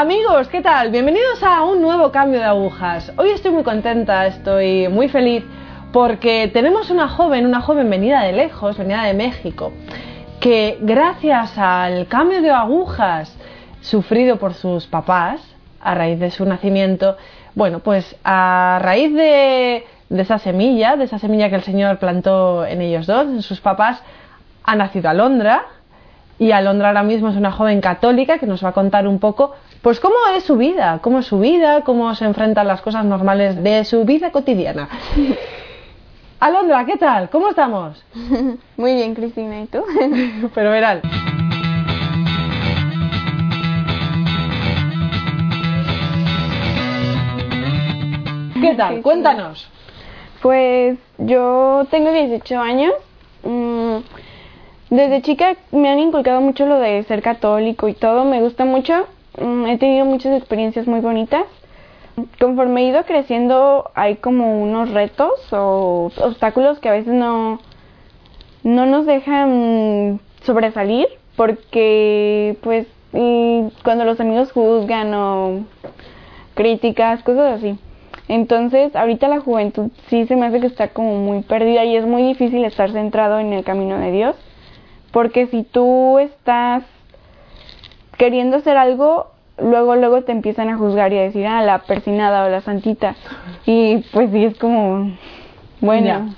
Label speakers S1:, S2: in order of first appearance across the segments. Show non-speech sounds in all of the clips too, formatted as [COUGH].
S1: Amigos, ¿qué tal? Bienvenidos a un nuevo cambio de agujas. Hoy estoy muy contenta, estoy muy feliz porque tenemos una joven, una joven venida de lejos, venida de México, que gracias al cambio de agujas sufrido por sus papás a raíz de su nacimiento, bueno, pues a raíz de, esa semilla, de esa semilla que el Señor plantó en ellos dos, en sus papás, ha nacido Alondra, y Alondra ahora mismo es una joven católica que nos va a contar un poco, pues cómo es su vida, cómo es su vida, cómo se enfrentan las cosas normales de su vida cotidiana. [LAUGHS] Alondra, ¿qué tal? ¿Cómo estamos? [LAUGHS]
S2: Muy bien, Cristina, ¿y tú? [LAUGHS]
S1: Pero verán. ¿Qué tal? Cuéntanos.
S2: Pues yo tengo 18 años. Mm, desde chica me han inculcado mucho lo de ser católico y todo, me gusta mucho. Mm, he tenido muchas experiencias muy bonitas. Conforme he ido creciendo hay como unos retos o obstáculos que a veces no, no nos dejan sobresalir porque pues cuando los amigos juzgan o críticas, cosas así. Entonces, ahorita la juventud sí se me hace que está como muy perdida y es muy difícil estar centrado en el camino de Dios. Porque si tú estás queriendo hacer algo, luego, luego te empiezan a juzgar y a decir, ah, la persinada o la santita. Y pues sí, es como, bueno.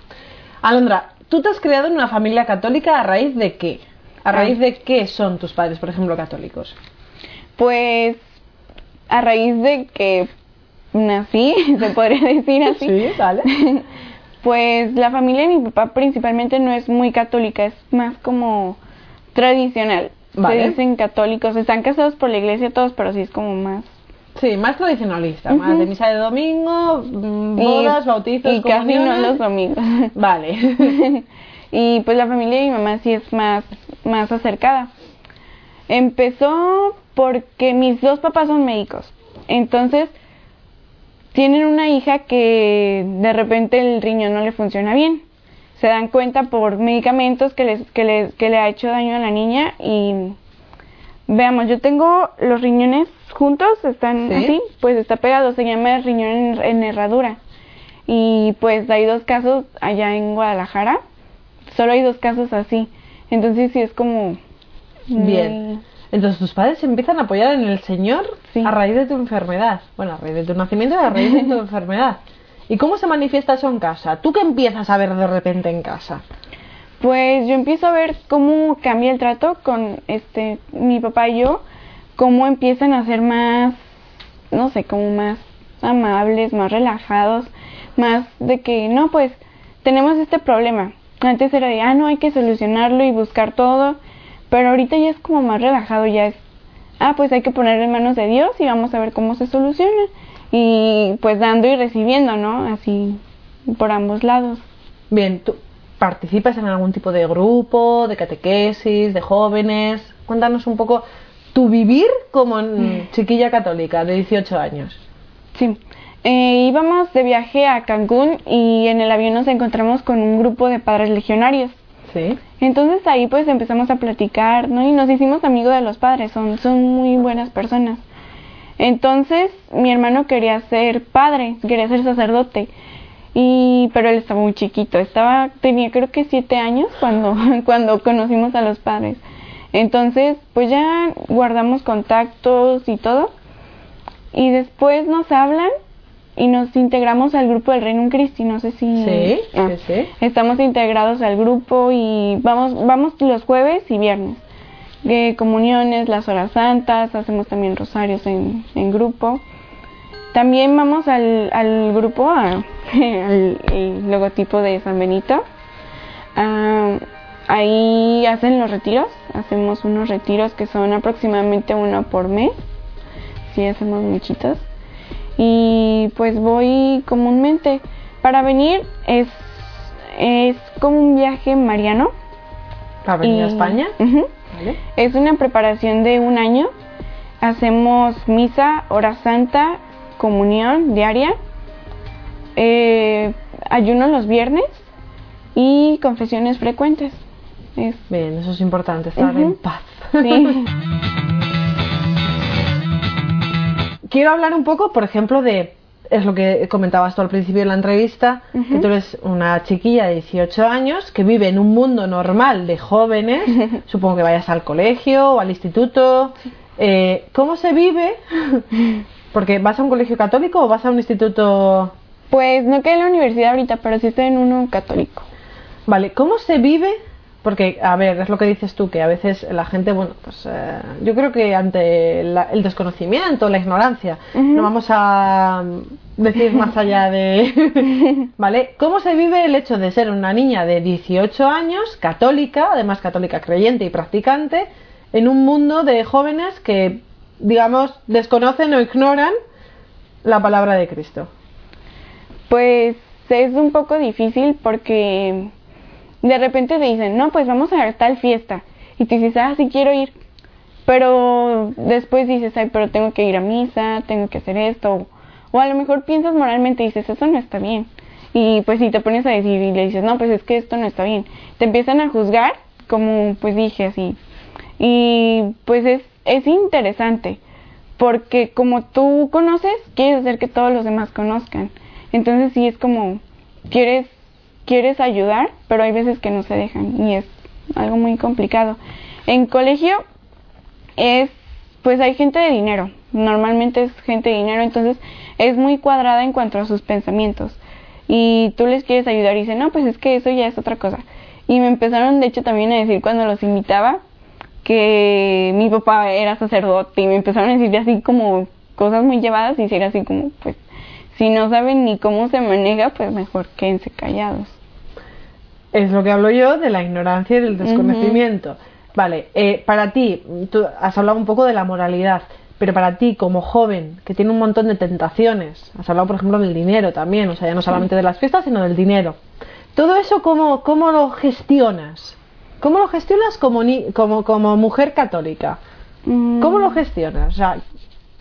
S1: Alondra, ¿tú te has criado en una familia católica a raíz de qué? ¿A raíz de qué son tus padres, por ejemplo, católicos?
S2: Pues a raíz de que nací, [LAUGHS] se podría decir así.
S1: Sí, vale. [LAUGHS]
S2: pues la familia de mi papá principalmente no es muy católica, es más como tradicional.
S1: Vale.
S2: Se dicen católicos, están casados por la iglesia todos, pero sí es como más.
S1: Sí, más tradicionalista, más de misa de domingo, mm, bodas,
S2: y,
S1: bautizos,
S2: y casi no los domingos. [LAUGHS]
S1: Vale. [LAUGHS]
S2: y pues la familia de mi mamá sí es más, más acercada. Empezó porque mis dos papás son médicos. Entonces, tienen una hija que de repente el riñón no le funciona bien. Se dan cuenta por medicamentos que, les, que, les, que le ha hecho daño a la niña y veamos, yo tengo los riñones juntos, están
S1: ¿Sí?
S2: así, pues está pegado, se llama riñón en, en herradura. Y pues hay dos casos allá en Guadalajara, solo hay dos casos así. Entonces sí es como...
S1: Bien. Entonces tus padres se empiezan a apoyar en el Señor
S2: Sí.
S1: a raíz de tu enfermedad. Bueno, a raíz de tu nacimiento y a raíz de tu [LAUGHS] enfermedad. ¿Y cómo se manifiesta eso en casa? ¿Tú qué empiezas a ver de repente en casa?
S2: Pues yo empiezo a ver cómo cambia el trato con este mi papá y yo, cómo empiezan a ser más, no sé, como más amables, más relajados, más de que no, pues tenemos este problema. Antes era de, ah, no, hay que solucionarlo y buscar todo, pero ahorita ya es como más relajado, ya es, ah, pues hay que ponerlo en manos de Dios y vamos a ver cómo se soluciona. Y pues dando y recibiendo, ¿no? Así por ambos lados.
S1: Bien, ¿tú participas en algún tipo de grupo, de catequesis, de jóvenes? Cuéntanos un poco tu vivir como en chiquilla católica de 18 años.
S2: Sí. Eh, íbamos de viaje a Cancún y en el avión nos encontramos con un grupo de padres legionarios.
S1: Sí.
S2: Entonces ahí pues empezamos a platicar, ¿no? Y nos hicimos amigos de los padres, son, son muy buenas personas. Entonces mi hermano quería ser padre, quería ser sacerdote. Y, pero él estaba muy chiquito, estaba, tenía creo que siete años cuando, [LAUGHS] cuando conocimos a los padres. Entonces, pues ya guardamos contactos y todo. Y después nos hablan y nos integramos al grupo del Reino Christi, no sé si...
S1: Sí,
S2: Ah.
S1: sí, sí.
S2: Estamos integrados al grupo y vamos, vamos los jueves y viernes. De comuniones, las horas santas, hacemos también rosarios en, en grupo. También vamos al, al grupo, a- [LAUGHS] al el logotipo de San Benito. Ah, ahí hacen los retiros, hacemos unos retiros que son aproximadamente uno por mes. Sí, hacemos muchitos. Y pues voy comúnmente. Para venir es, es como un viaje mariano.
S1: Para venir a España.
S2: Ujú.
S1: ¿Vale?
S2: Es una preparación de un año. Hacemos misa, hora santa, comunión diaria, eh, ayuno los viernes y confesiones frecuentes. Es,
S1: Bien, eso es importante, estar en paz.
S2: sí. [LAUGHS]
S1: quiero hablar un poco, por ejemplo, de es lo que comentabas tú al principio de la entrevista, que tú eres una chiquilla de 18 años que vive en un mundo normal de jóvenes, [LAUGHS] supongo que vayas al colegio o al instituto. Eh, ¿Cómo se vive? Porque vas a un colegio católico o vas a un instituto...
S2: Pues no quedé en la universidad ahorita, pero sí estoy en uno católico.
S1: Vale, ¿cómo se vive porque, a ver, es lo que dices tú, que a veces la gente, bueno, pues eh, yo creo que ante el desconocimiento, la ignorancia, no vamos a decir más allá de... [LAUGHS] ¿Vale? ¿Cómo se vive el hecho de ser una niña de 18 años, católica, además católica creyente y practicante, en un mundo de jóvenes que, digamos, desconocen o ignoran la palabra de Cristo?
S2: Pues es un poco difícil porque de repente te dicen, no, pues vamos a tal fiesta. Y tú dices, ah, sí quiero ir. Pero después dices, ay, pero tengo que ir a misa, tengo que hacer esto. O a lo mejor piensas moralmente y dices, eso no está bien. Y pues si te pones a decir y le dices, no, pues es que esto no está bien. Te empiezan a juzgar, como pues dije así. Y pues es, es interesante, porque como tú conoces, quieres hacer que todos los demás conozcan. Entonces sí es como, quieres quieres ayudar, pero hay veces que no se dejan y es algo muy complicado. En colegio es, pues hay gente de dinero, normalmente es gente de dinero, entonces es muy cuadrada en cuanto a sus pensamientos. Y tú les quieres ayudar y dicen, no, pues es que eso ya es otra cosa. Y me empezaron, de hecho, también a decir cuando los invitaba que mi papá era sacerdote y me empezaron a decir así como cosas muy llevadas y era así como, pues, si no saben ni cómo se maneja, pues mejor quédense callados.
S1: Es lo que hablo yo de la ignorancia y del desconocimiento. Vale, eh, para ti, tú has hablado un poco de la moralidad, pero para ti como joven, que tiene un montón de tentaciones, has hablado por ejemplo del dinero también, o sea, ya no solamente de las fiestas, sino del dinero. Todo eso, ¿cómo, cómo lo gestionas? ¿Cómo lo gestionas como, como, como mujer católica? ¿Cómo lo mm. gestionas? O sea,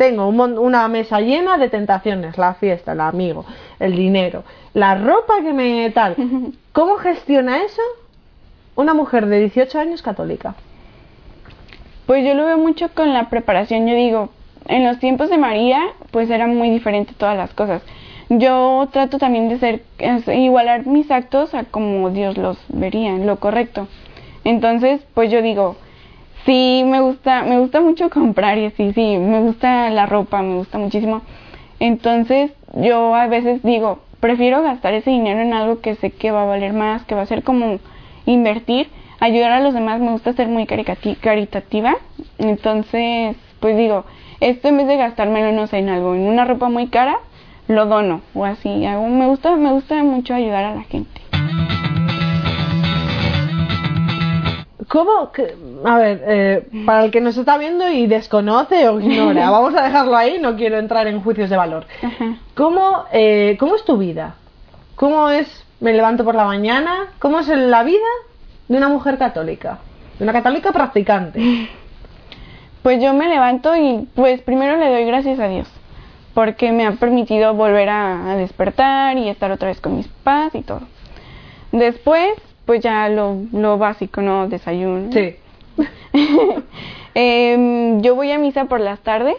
S1: tengo una mesa llena de tentaciones, la fiesta, el amigo, el dinero, la ropa que me tal. [LAUGHS] ¿Cómo gestiona eso una mujer de 18 años católica?
S2: Pues yo lo veo mucho con la preparación. Yo digo, en los tiempos de María, pues era muy diferente todas las cosas. Yo trato también de ser, igualar mis actos a como Dios los vería, lo correcto. Entonces, pues yo digo, Sí, me gusta, me gusta mucho [LAUGHS] comprar y así, sí, me gusta la ropa, me gusta muchísimo. Entonces, yo a veces digo, prefiero gastar ese dinero en algo que sé que va a valer más, que va a ser como invertir, ayudar a los demás, me gusta ser muy caritativa. Entonces, pues digo, esto en vez de gastármelo, no en algo, en una ropa muy cara, lo dono o así. me gusta, me gusta mucho ayudar a la gente.
S1: ¿Cómo? A ver, eh, para el que nos está viendo y desconoce o ignora, [LAUGHS] vamos a dejarlo ahí, no quiero entrar en juicios de valor. ¿Cómo, eh, ¿Cómo es tu vida? ¿Cómo es, me levanto por la mañana? ¿Cómo es la vida de una mujer católica? De una católica practicante. [LAUGHS]
S2: Pues yo me levanto y pues primero le doy gracias a Dios, porque me ha permitido volver a, a despertar y estar otra vez con mis papás y todo. Después pues ya lo, lo básico, ¿no? Desayuno.
S1: Sí. [LAUGHS]
S2: Em, yo voy a misa por las tardes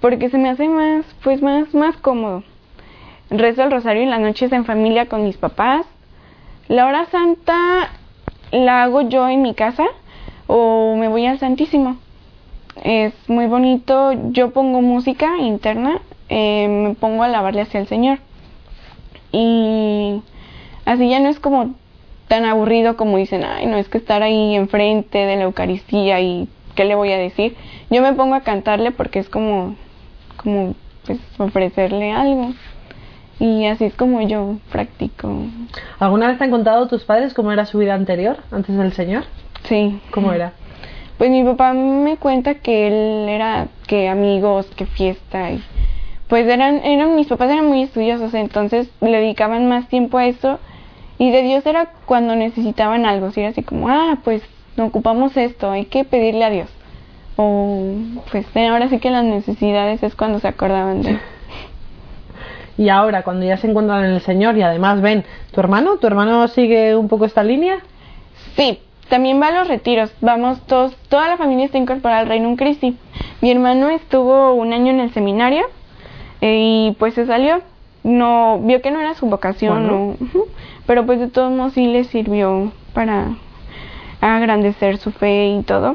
S2: porque se me hace más, pues más, más cómodo. Rezo el rosario en las noches en familia con mis papás. La hora santa la hago yo en mi casa o me voy al Santísimo. Es muy bonito. Yo pongo música interna, eh, me pongo a alabarle hacia el Señor. Y así ya no es como tan aburrido como dicen, ay, no es que estar ahí enfrente de la Eucaristía y qué le voy a decir. Yo me pongo a cantarle porque es como, como pues ofrecerle algo. Y así es como yo practico.
S1: ¿Alguna vez te han contado tus padres cómo era su vida anterior, antes del Señor?
S2: Sí.
S1: ¿Cómo era?
S2: Pues mi papá me cuenta que él era, que amigos, que fiesta y pues eran, eran, mis papás eran muy estudiosos, entonces le dedicaban más tiempo a eso y de Dios era cuando necesitaban algo, si era así como, ah, pues ocupamos esto, hay que pedirle a Dios. O pues ahora sí que las necesidades es cuando se acordaban de [LAUGHS]
S1: Y ahora, cuando ya se encuentran en el Señor y además ven, ¿tu hermano? ¿Tu hermano sigue un poco esta línea?
S2: Sí, también va a los retiros. Vamos todos, toda la familia está incorporada al Reino Cristi. Mi hermano estuvo un año en el seminario eh, y pues se salió. No vio que no era su vocación,
S1: Bueno.
S2: Pero pues de todos modos sí le sirvió para agrandecer su fe y todo.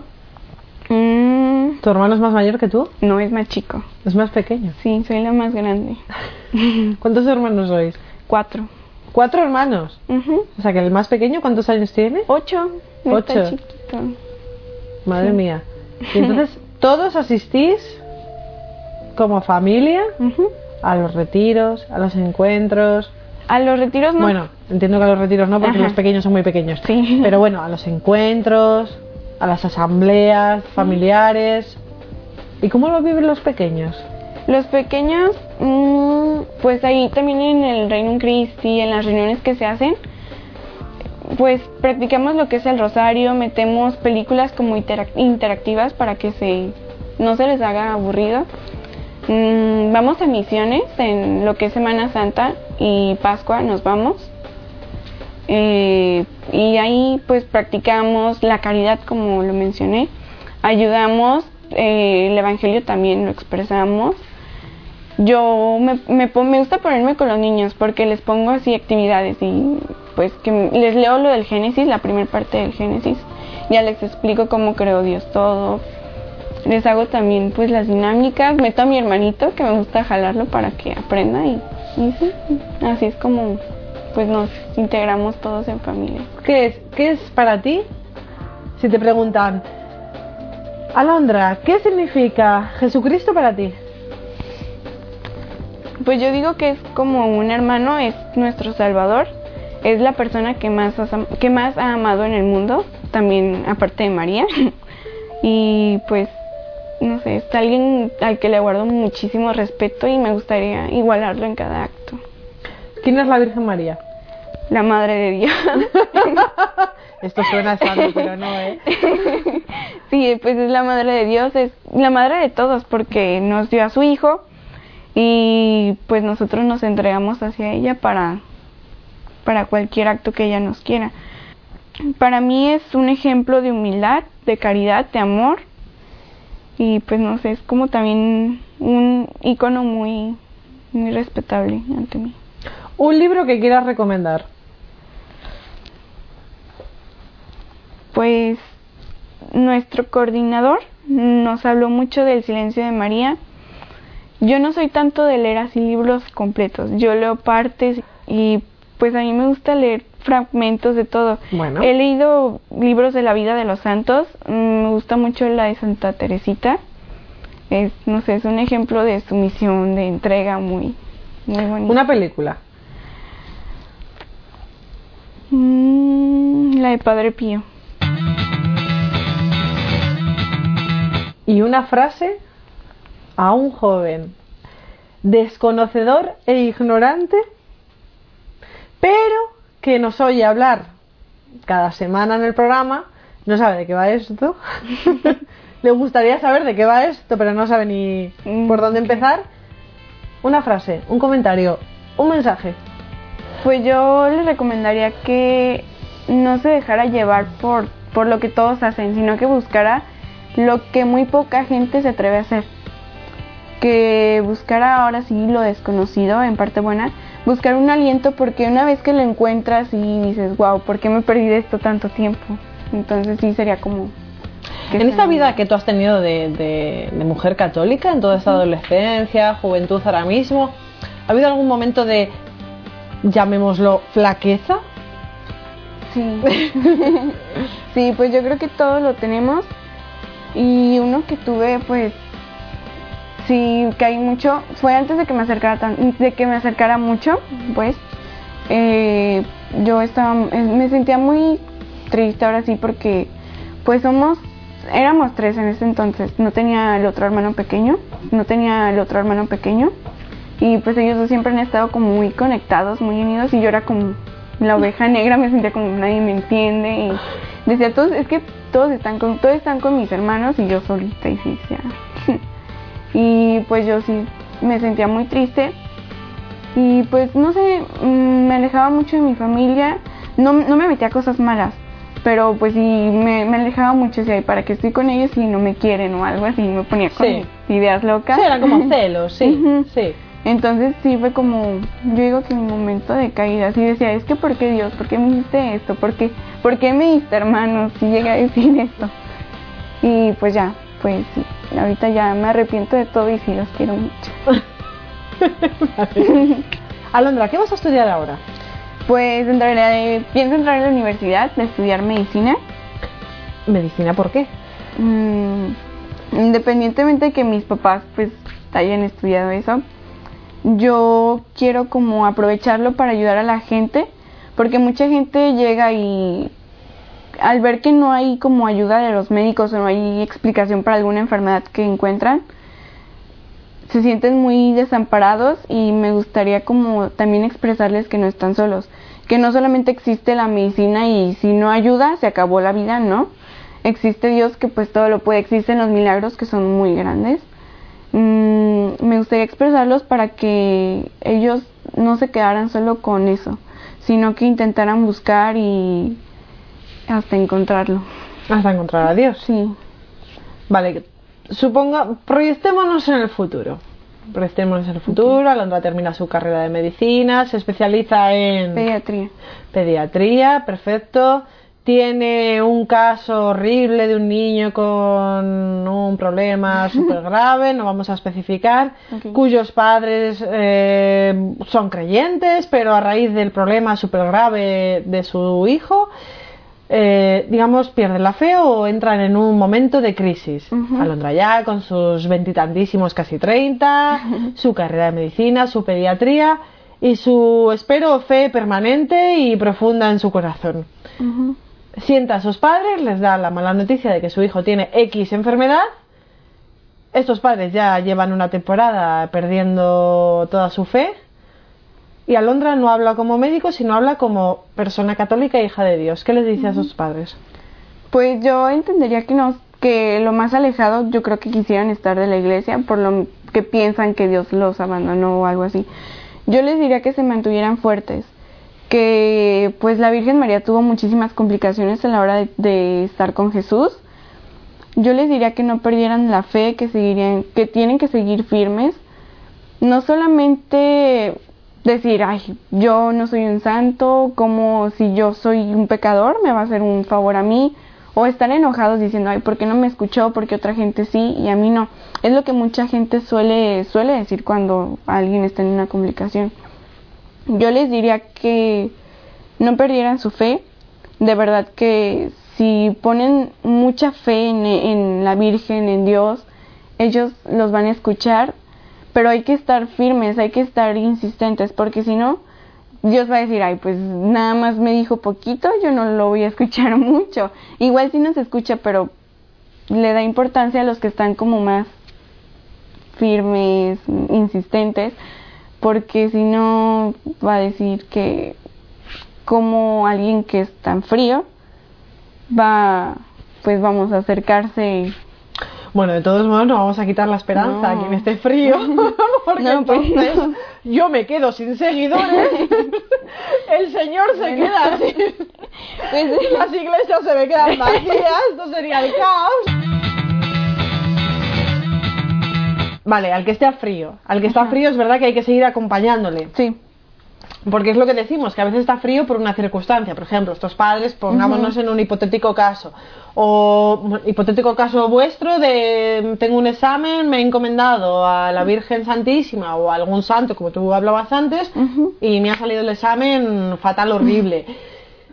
S2: Mm,
S1: ¿Tu hermano es más mayor que tú?
S2: no es más chico.
S1: Es más pequeño.
S2: Sí, soy la más grande. [LAUGHS]
S1: ¿Cuántos hermanos sois?
S2: Cuatro.
S1: Cuatro hermanos. O sea que el más pequeño, ¿cuántos años tiene?
S2: Ocho. no está
S1: Ocho.
S2: chiquito.
S1: Madre
S2: Sí.
S1: mía. [LAUGHS] Y entonces, ¿todos asistís como familia a los retiros, a los encuentros?
S2: A los retiros no.
S1: Bueno, entiendo que a los retiros no, porque
S2: Ajá.
S1: los pequeños son muy pequeños.
S2: Sí.
S1: Pero bueno, a los encuentros, a las asambleas familiares. ¿Y cómo lo viven los pequeños?
S2: Los pequeños, mm, pues ahí también en el Reino Christi, en las reuniones que se hacen, pues practicamos lo que es el rosario, metemos películas como interac- interactivas para que se no se les haga aburrido. Mm, vamos a misiones en lo que es Semana Santa y Pascua, nos vamos. Eh, y ahí pues practicamos la caridad como lo mencioné, ayudamos, eh, el Evangelio también lo expresamos. Yo me, me, me gusta ponerme con los niños porque les pongo así actividades y pues que les leo lo del Génesis, la primera parte del Génesis, ya les explico cómo creó Dios todo. Les hago también pues las dinámicas, meto a mi hermanito que me gusta jalarlo para que aprenda y, y sí, así es como pues nos integramos todos en familia.
S1: ¿Qué es, ¿Qué es para ti? Si te preguntan, Alondra, ¿qué significa Jesucristo para ti?
S2: Pues yo digo que es como un hermano, es nuestro Salvador, es la persona que más, que más ha amado en el mundo, también aparte de María. [LAUGHS] y pues, no sé, es alguien al que le guardo muchísimo respeto y me gustaría igualarlo en cada acto.
S1: ¿Quién es la Virgen María?
S2: La Madre de Dios. [LAUGHS]
S1: Esto suena santo, pero no, ¿eh? [LAUGHS]
S2: sí, pues es la Madre de Dios, es la Madre de todos porque nos dio a su Hijo y pues nosotros nos entregamos hacia ella para, para cualquier acto que ella nos quiera. Para mí es un ejemplo de humildad, de caridad, de amor y pues no sé, es como también un icono muy, muy respetable ante mí.
S1: Un libro que quieras recomendar.
S2: Pues nuestro coordinador nos habló mucho del silencio de María. Yo no soy tanto de leer así libros completos, yo leo partes y pues a mí me gusta leer fragmentos de todo.
S1: Bueno.
S2: He leído libros de la vida de los santos, mm, me gusta mucho la de Santa Teresita. Es, no sé, es un ejemplo de sumisión, de entrega muy, muy bonito.
S1: Una película.
S2: Mm, la de Padre Pío.
S1: Y una frase a un joven desconocedor e ignorante, pero que nos oye hablar cada semana en el programa, no sabe de qué va esto. [LAUGHS] Le gustaría saber de qué va esto, pero no sabe ni
S2: Mm.
S1: por dónde empezar. Una frase, un comentario, un mensaje.
S2: Pues yo le recomendaría que no se dejara llevar por, por lo que todos hacen, sino que buscara lo que muy poca gente se atreve a hacer. Que buscara ahora sí lo desconocido, en parte buena, buscar un aliento porque una vez que lo encuentras y dices, wow, ¿por qué me perdí de esto tanto tiempo? Entonces sí sería como... que
S1: En esta vida que tú has tenido de, de- de mujer católica, en toda esta adolescencia, juventud ahora mismo, ¿ha habido algún momento de, llamémoslo, flaqueza?
S2: Sí. [LAUGHS] [LAUGHS] sí, pues yo creo que todos lo tenemos. Y uno que tuve, pues, sí, caí mucho. Fue antes de que me acercara tan, de que me acercara mucho, pues. eh, yo estaba, me sentía muy triste ahora sí porque, pues somos, éramos tres en ese entonces. No tenía el otro hermano pequeño, no tenía el otro hermano pequeño. Y pues ellos dos siempre han estado como muy conectados, muy unidos y yo era como la oveja negra, me sentía como nadie me entiende y decía, todos, es que todos están con, todos están con mis hermanos y yo solita y sí, ya. Y pues yo sí me sentía muy triste y pues no sé, mm, me alejaba mucho de mi familia, no, no me metía a cosas malas, pero pues sí me, me alejaba mucho de ahí para que estoy con ellos y no me quieren o algo así, me ponía con
S1: Sí.
S2: ideas locas.
S1: Sí, era como [LAUGHS] celos, sí, sí.
S2: Entonces sí fue como, yo digo que un momento de caída, así decía, es que ¿por qué Dios? ¿Por qué me hiciste esto? ¿Por qué, ¿por qué me diste hermanos? Y llegué a decir esto. Y pues ya, pues sí, ahorita ya me arrepiento de todo y sí los quiero mucho. [LAUGHS]
S1: Alondra, ¿qué vas a estudiar ahora?
S2: Pues en realidad pienso entrar a la universidad de estudiar medicina.
S1: Medicina, ¿por qué?
S2: Mm, independientemente de que mis papás pues hayan estudiado eso, yo quiero como aprovecharlo para ayudar a la gente, porque mucha gente llega y al ver que no hay como ayuda de los médicos o no hay explicación para alguna enfermedad que encuentran, se sienten muy desamparados y me gustaría como también expresarles que no están solos, que no solamente existe la medicina y si no ayuda se acabó la vida, ¿no? Existe Dios que pues todo lo puede, existen los milagros que son muy grandes. Mm, me gustaría expresarlos para que ellos no se quedaran solo con eso, sino que intentaran buscar y hasta encontrarlo.
S1: Hasta encontrar a Dios.
S2: Sí.
S1: Vale, suponga, proyectémonos en el futuro. Proyectémonos en el futuro. Alondra termina su carrera de medicina, se especializa en
S2: Pediatría.
S1: pediatría, perfecto. Tiene un caso horrible de un niño con un problema [LAUGHS] súper grave, no vamos a especificar, cuyos padres eh, son creyentes, pero a raíz del problema súper grave de su hijo, eh, digamos, pierden la fe o entran en un momento de crisis.
S2: Ujú.
S1: Alondra ya con sus veintitantísimos, casi treinta, [LAUGHS] su carrera de medicina, su pediatría y su, espero, fe permanente y profunda en su corazón. Sienta a sus padres, les da la mala noticia de que su hijo tiene X enfermedad. Estos padres ya llevan una temporada perdiendo toda su fe. Y Alondra no habla como médico, sino habla como persona católica e hija de Dios. ¿Qué les dice a sus padres?
S2: Pues yo entendería que no, que lo más alejado yo creo que quisieran estar de la iglesia por lo que piensan que Dios los abandonó o algo así. Yo les diría que se mantuvieran fuertes, que pues la Virgen María tuvo muchísimas complicaciones a la hora de, de estar con Jesús. Yo les diría que no perdieran la fe, que seguirían, que tienen que seguir firmes, no solamente decir, ay, yo no soy un santo, como si yo soy un pecador, me va a hacer un favor a mí, o estar enojados diciendo, ay, ¿por qué no me escuchó? Porque otra gente sí y a mí no. Es lo que mucha gente suele, suele decir cuando alguien está en una complicación. Yo les diría que no perdieran su fe, de verdad que si ponen mucha fe en, en la Virgen, en Dios, ellos los van a escuchar, pero hay que estar firmes, hay que estar insistentes, porque si no, Dios va a decir, ay, pues nada más me dijo poquito, yo no lo voy a [LAUGHS] escuchar mucho. Igual sí nos escucha, pero le da importancia a los que están como más firmes, insistentes, porque si no va a decir que como alguien que es tan frío va, pues vamos a acercarse.
S1: Bueno, de todos modos, no vamos a quitar la esperanza a
S2: No.
S1: quien esté frío, [LAUGHS] porque
S2: No, pues,
S1: entonces
S2: no.
S1: yo me quedo sin seguidores, [LAUGHS] el Señor se
S2: Bueno.
S1: queda sin... [LAUGHS]
S2: Pues,
S1: Las iglesias se me quedan vacías, esto sería el caos. Vale, al que esté a frío. Al que está frío es verdad que hay que seguir acompañándole.
S2: sí,
S1: Porque es lo que decimos, que a veces está frío por una circunstancia. Por ejemplo, estos padres, pongámonos en un hipotético caso. O hipotético caso vuestro de tengo un examen, me he encomendado a la Virgen Santísima o a algún santo, como tú hablabas antes, y me ha salido el examen fatal, horrible.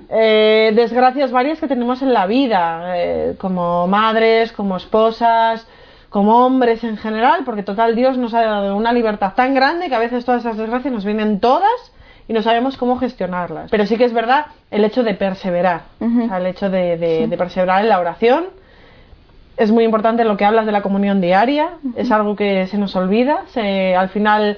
S1: Eh, desgracias varias que tenemos en la vida, eh, como madres, como esposas, como hombres en general, porque total Dios nos ha dado una libertad tan grande que a veces todas esas desgracias nos vienen todas y no sabemos cómo gestionarlas. Pero sí que es verdad el hecho de perseverar,
S2: Ujú.
S1: o sea, el hecho de, de- de perseverar en la oración. Es muy importante lo que hablas de la comunión diaria, es algo que se nos olvida. Se- al final,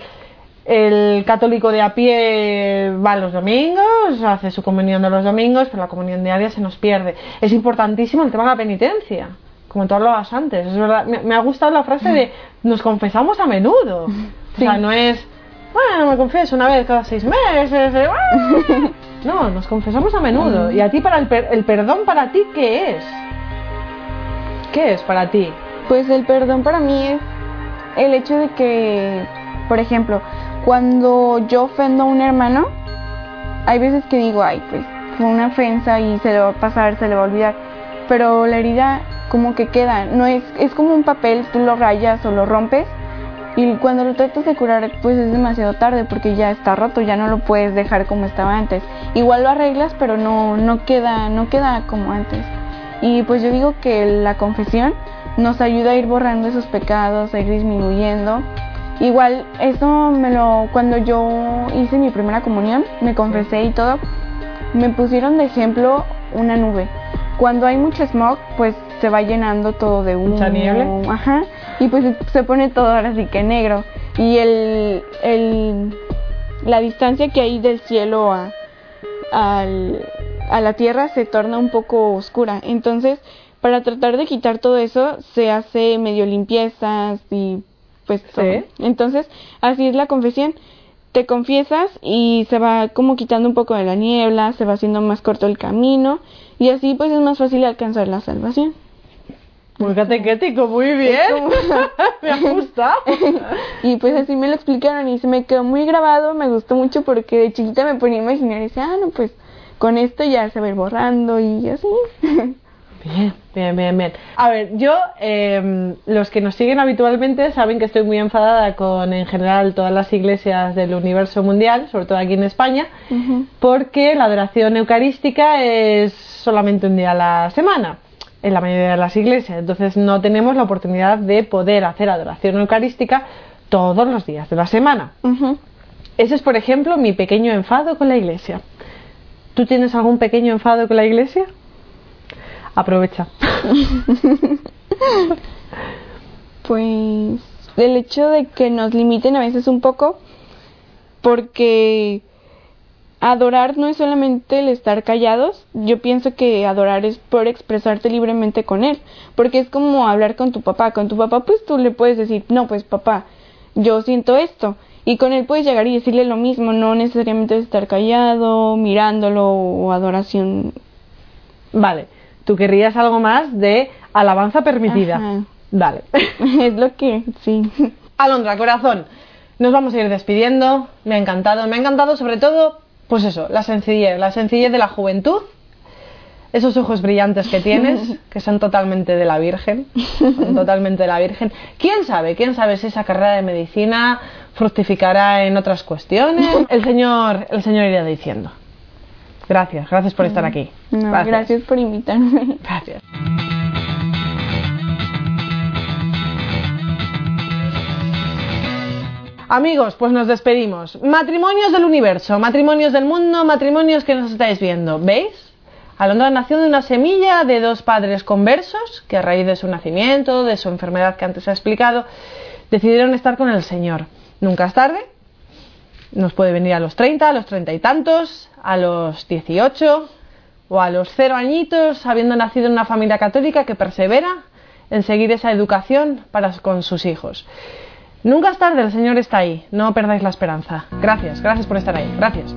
S1: el católico de a pie va los domingos, hace su comunión de los domingos, pero la comunión diaria se nos pierde. Es importantísimo el tema de la penitencia, como tú hablabas antes. Es verdad, me, ha gustado la frase de nos confesamos a menudo. O sea,
S2: Sí.
S1: no es, bueno, me confieso una vez cada seis meses. eh, bueno". [LAUGHS] No, nos confesamos a menudo. ¿Y a ti para el, per- el perdón para ti qué es? ¿Qué es para ti?
S2: Pues el perdón para mí es el hecho de que, por ejemplo, cuando yo ofendo a un hermano, hay veces que digo, ay, pues fue una ofensa y se le va a pasar, se le va a olvidar. Pero la herida como que queda, no es, es como un papel, tú lo rayas o lo rompes y cuando lo tratas de curar pues es demasiado tarde porque ya está roto, ya no lo puedes dejar como estaba antes. Igual lo arreglas pero no, no queda, no queda como antes. Y pues yo digo que la confesión nos ayuda a ir borrando esos pecados, a ir disminuyendo. Igual eso me lo cuando yo hice mi primera comunión, me confesé y todo, me pusieron de ejemplo una nube. Cuando hay mucho smog, pues se va llenando todo de humo.
S1: Mucha nieve.
S2: Ajá. Y pues se pone todo ahora sí que negro. Y el, el la distancia que hay del cielo a, al- a la tierra se torna un poco oscura. Entonces, para tratar de quitar todo eso, se hace medio limpiezas y pues todo.
S1: Sí.
S2: Entonces, así es la confesión. Te confiesas y se va como quitando un poco de la niebla, se va haciendo más corto el camino y así pues es más fácil alcanzar la salvación.
S1: Muy catequético, muy bien.
S2: como- [LAUGHS]
S1: Me ha gustado. [LAUGHS]
S2: y pues así me lo explicaron y se me quedó muy grabado, me gustó mucho porque de chiquita me ponía a imaginar y decía, ah, no, pues con esto ya se va a ir borrando y así. [LAUGHS]
S1: Bien, bien, bien, bien. A ver, yo, eh, los que nos siguen habitualmente saben que estoy muy enfadada con, en general, todas las iglesias del universo mundial, sobre todo aquí en España, porque la adoración eucarística es solamente un día a la semana en la mayoría de las iglesias. Entonces no tenemos la oportunidad de poder hacer adoración eucarística todos los días de la semana. Ese es, por ejemplo, mi pequeño enfado con la iglesia. ¿Tú tienes algún pequeño enfado con la iglesia? Aprovecha. [LAUGHS]
S2: Pues el hecho de que nos limiten a veces un poco, porque adorar no es solamente el estar callados, yo pienso que adorar es por expresarte libremente con él, porque es como hablar con tu papá, con tu papá pues tú le puedes decir, no pues papá, yo siento esto, y con él puedes llegar y decirle lo mismo, no necesariamente estar callado, mirándolo o adoración.
S1: Vale, tú querrías algo más de alabanza permitida.
S2: Ajá.
S1: Vale. [LAUGHS]
S2: es lo que, sí.
S1: Alondra, corazón, nos vamos a ir despidiendo. Me ha encantado, me ha encantado sobre todo, pues eso, la sencillez, la sencillez de la juventud, esos ojos brillantes que tienes, [LAUGHS] que son totalmente de la Virgen, son totalmente de la Virgen. ¿Quién sabe? ¿Quién sabe si esa carrera de medicina fructificará en otras cuestiones? El Señor, el Señor irá diciendo. Gracias, gracias por estar aquí.
S2: No, gracias por invitarme.
S1: Gracias. Amigos, pues nos despedimos. Matrimonios del universo, matrimonios del mundo, matrimonios que nos estáis viendo. ¿Veis? Alondra nació de una semilla de dos padres conversos que a raíz de su nacimiento, de su enfermedad que antes he explicado, decidieron estar con el Señor. Nunca es tarde. Nos puede venir a los 30, a los 30 y tantos, a los 18 o a los cero añitos, habiendo nacido en una familia católica que persevera en seguir esa educación para con sus hijos. Nunca es tarde, el Señor está ahí. No perdáis la esperanza. Gracias, gracias por estar ahí. Gracias.